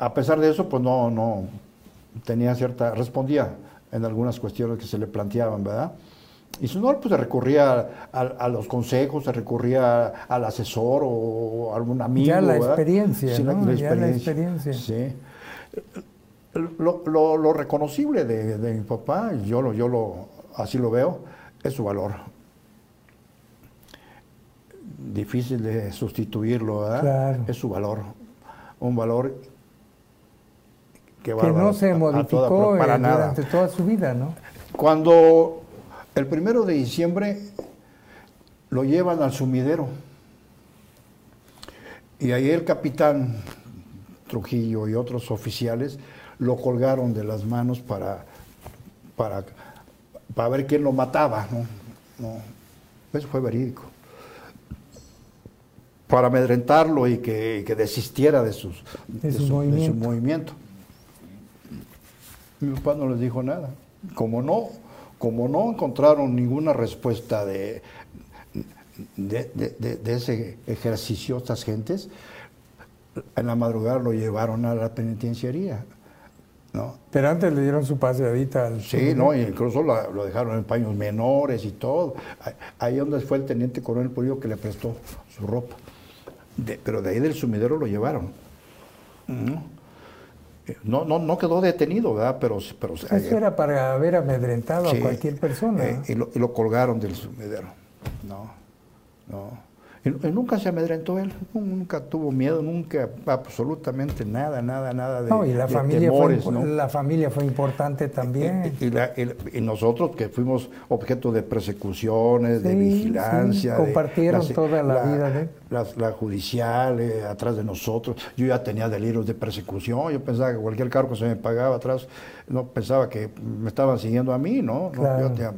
a pesar de eso, pues no, no tenía cierta... respondía en algunas cuestiones que se le planteaban, ¿verdad? Y si no, pues se recurría a, los consejos, se recurría al asesor o a algún amigo. Ya la experiencia, ¿no? la, ya la experiencia. Sí. Lo, reconocible de, mi papá, yo lo, yo lo, así lo veo, es su valor. Difícil de sustituirlo, ¿verdad? Claro. Es su valor. Un valor que, que no se modificó para durante toda su vida, ¿no? Cuando el primero de diciembre lo llevan al sumidero. Y ahí el capitán Trujillo y otros oficiales lo colgaron de las manos para, para, para ver quién lo mataba. ¿no? Eso fue verídico. Para amedrentarlo y que, desistiera de, sus, su, movimiento. su movimiento. Mi papá no les dijo nada. Como no como no encontraron ninguna respuesta de, de, ese ejercicio, estas gentes, en la madrugada lo llevaron a la penitenciaría. ¿no? Pero antes le dieron su paseadita al... Sí, no, incluso lo, dejaron en paños menores y todo. Ahí donde fue el teniente coronel Polillo que le prestó su ropa. pero de ahí del sumidero lo llevaron. No, no, no quedó detenido, ¿verdad? Pero, pero Eso era para haber amedrentado a cualquier persona. Eh, y, lo, y, lo, colgaron del sumidero. No, no. Y, nunca se amedrentó él, nunca tuvo miedo, nunca, absolutamente nada, nada, nada de No, y la, familia, fue, la familia fue importante también. Y, nosotros que fuimos objeto de persecuciones, de vigilancia. compartieron toda la, vida de la, judicial eh, atrás de nosotros. Yo ya tenía delirios de persecución, yo pensaba que cualquier cargo se me pagaba atrás, no pensaba que me estaban siguiendo a mí, ¿no? Yo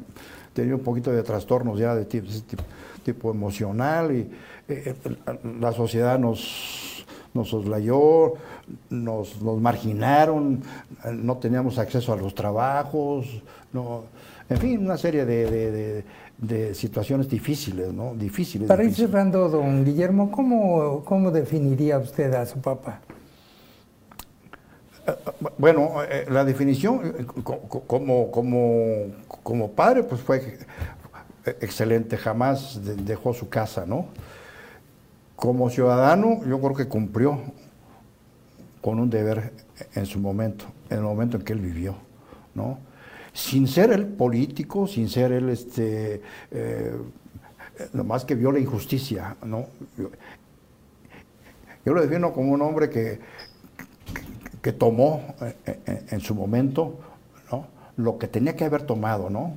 tenía, un poquito de trastornos ya de tipo tipo emocional y eh, eh, la sociedad nos, nos soslayó, nos, nos, marginaron, no teníamos acceso a los trabajos, no, en fin, una serie de, de, situaciones difíciles, ¿no? Difíciles. Para ir cerrando, don Guillermo, ¿cómo, ¿cómo definiría usted a su papá? Eh, bueno, la definición como, como, como padre, pues fue, excelente, jamás dejó su casa, ¿no? Como ciudadano, yo creo que cumplió con un deber en su momento, en el momento en que él vivió, ¿no? Sin ser él político, sin ser él, este, eh, nomás que vio la injusticia, ¿no? Yo, lo defino como un hombre que, que, tomó en, en, su momento, ¿no? Lo que tenía que haber tomado, ¿no?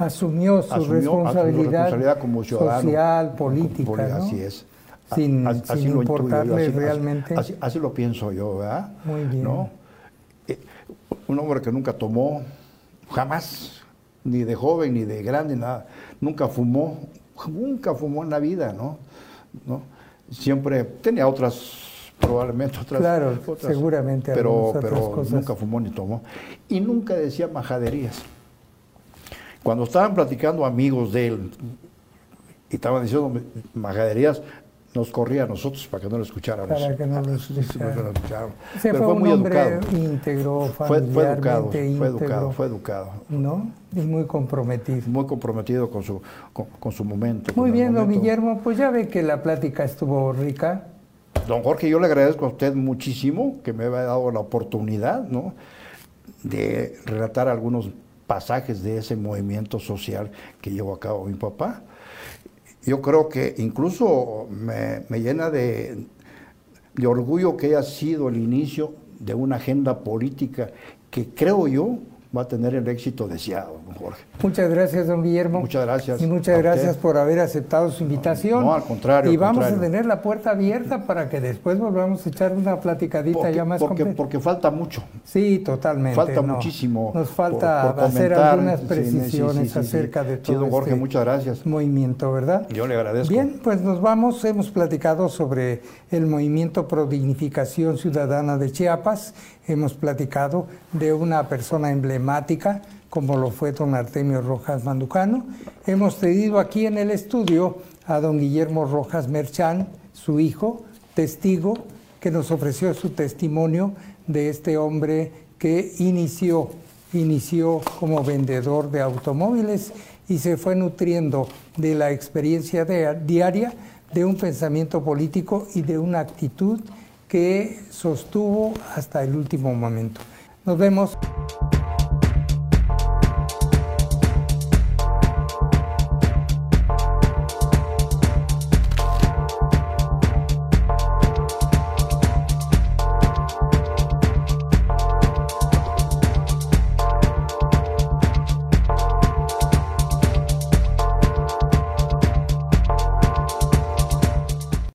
Asumió su, responsabilidad, como ciudadano, social, política. Así es. Sin, importarle realmente. Así, lo pienso yo, ¿verdad? Muy bien. Eh, un hombre que nunca tomó, jamás, ni de joven, ni de grande, nada, nunca fumó, nunca fumó en la vida, ¿no? ¿No? Siempre tenía otras probablemente otras, claro, seguramente pero, pero nunca fumó ni tomó y nunca decía majaderías. Cuando estaban platicando amigos de él y estaban diciendo majaderías, nos corría a nosotros para que no lo escucharan. Para que no lo escucharan. Pero fue, muy educado. íntegro, fue, fue educado, fue educado, fue educado. ¿No? Y muy comprometido. Muy comprometido con su, con, su momento. Muy bien, don Guillermo, pues ya ve que la plática estuvo rica. Don Jorge, yo le agradezco a usted muchísimo que me haya dado la oportunidad, ¿no? de relatar algunos pasajes de ese movimiento social que llevó a cabo mi papá. Yo creo que incluso me, llena de, de orgullo que haya sido el inicio de una agenda política que creo yo va a tener el éxito deseado, don Jorge. Muchas gracias, don Guillermo. Muchas gracias. Y muchas gracias por haber aceptado su invitación. No, al contrario. Y vamos a tener la puerta abierta para que después volvamos a echar una platicadita ya más porque, porque falta mucho. Sí, totalmente. Falta muchísimo. Nos falta hacer algunas precisiones acerca de todo. Sí, don Jorge, este muchas gracias. Movimiento, ¿verdad? Yo le agradezco. Bien, pues nos vamos. Hemos platicado sobre el movimiento Pro Dignificación Ciudadana de Chiapas. Hemos platicado de una persona emblemática como lo fue don Artemio Rojas Manducano. Hemos tenido aquí en el estudio a don Guillermo Rojas Merchán, su hijo, testigo, que nos ofreció su testimonio de este hombre que inició, inició como vendedor de automóviles y se fue nutriendo de la experiencia diaria, de un pensamiento político y de una actitud que sostuvo hasta el último momento. Nos vemos.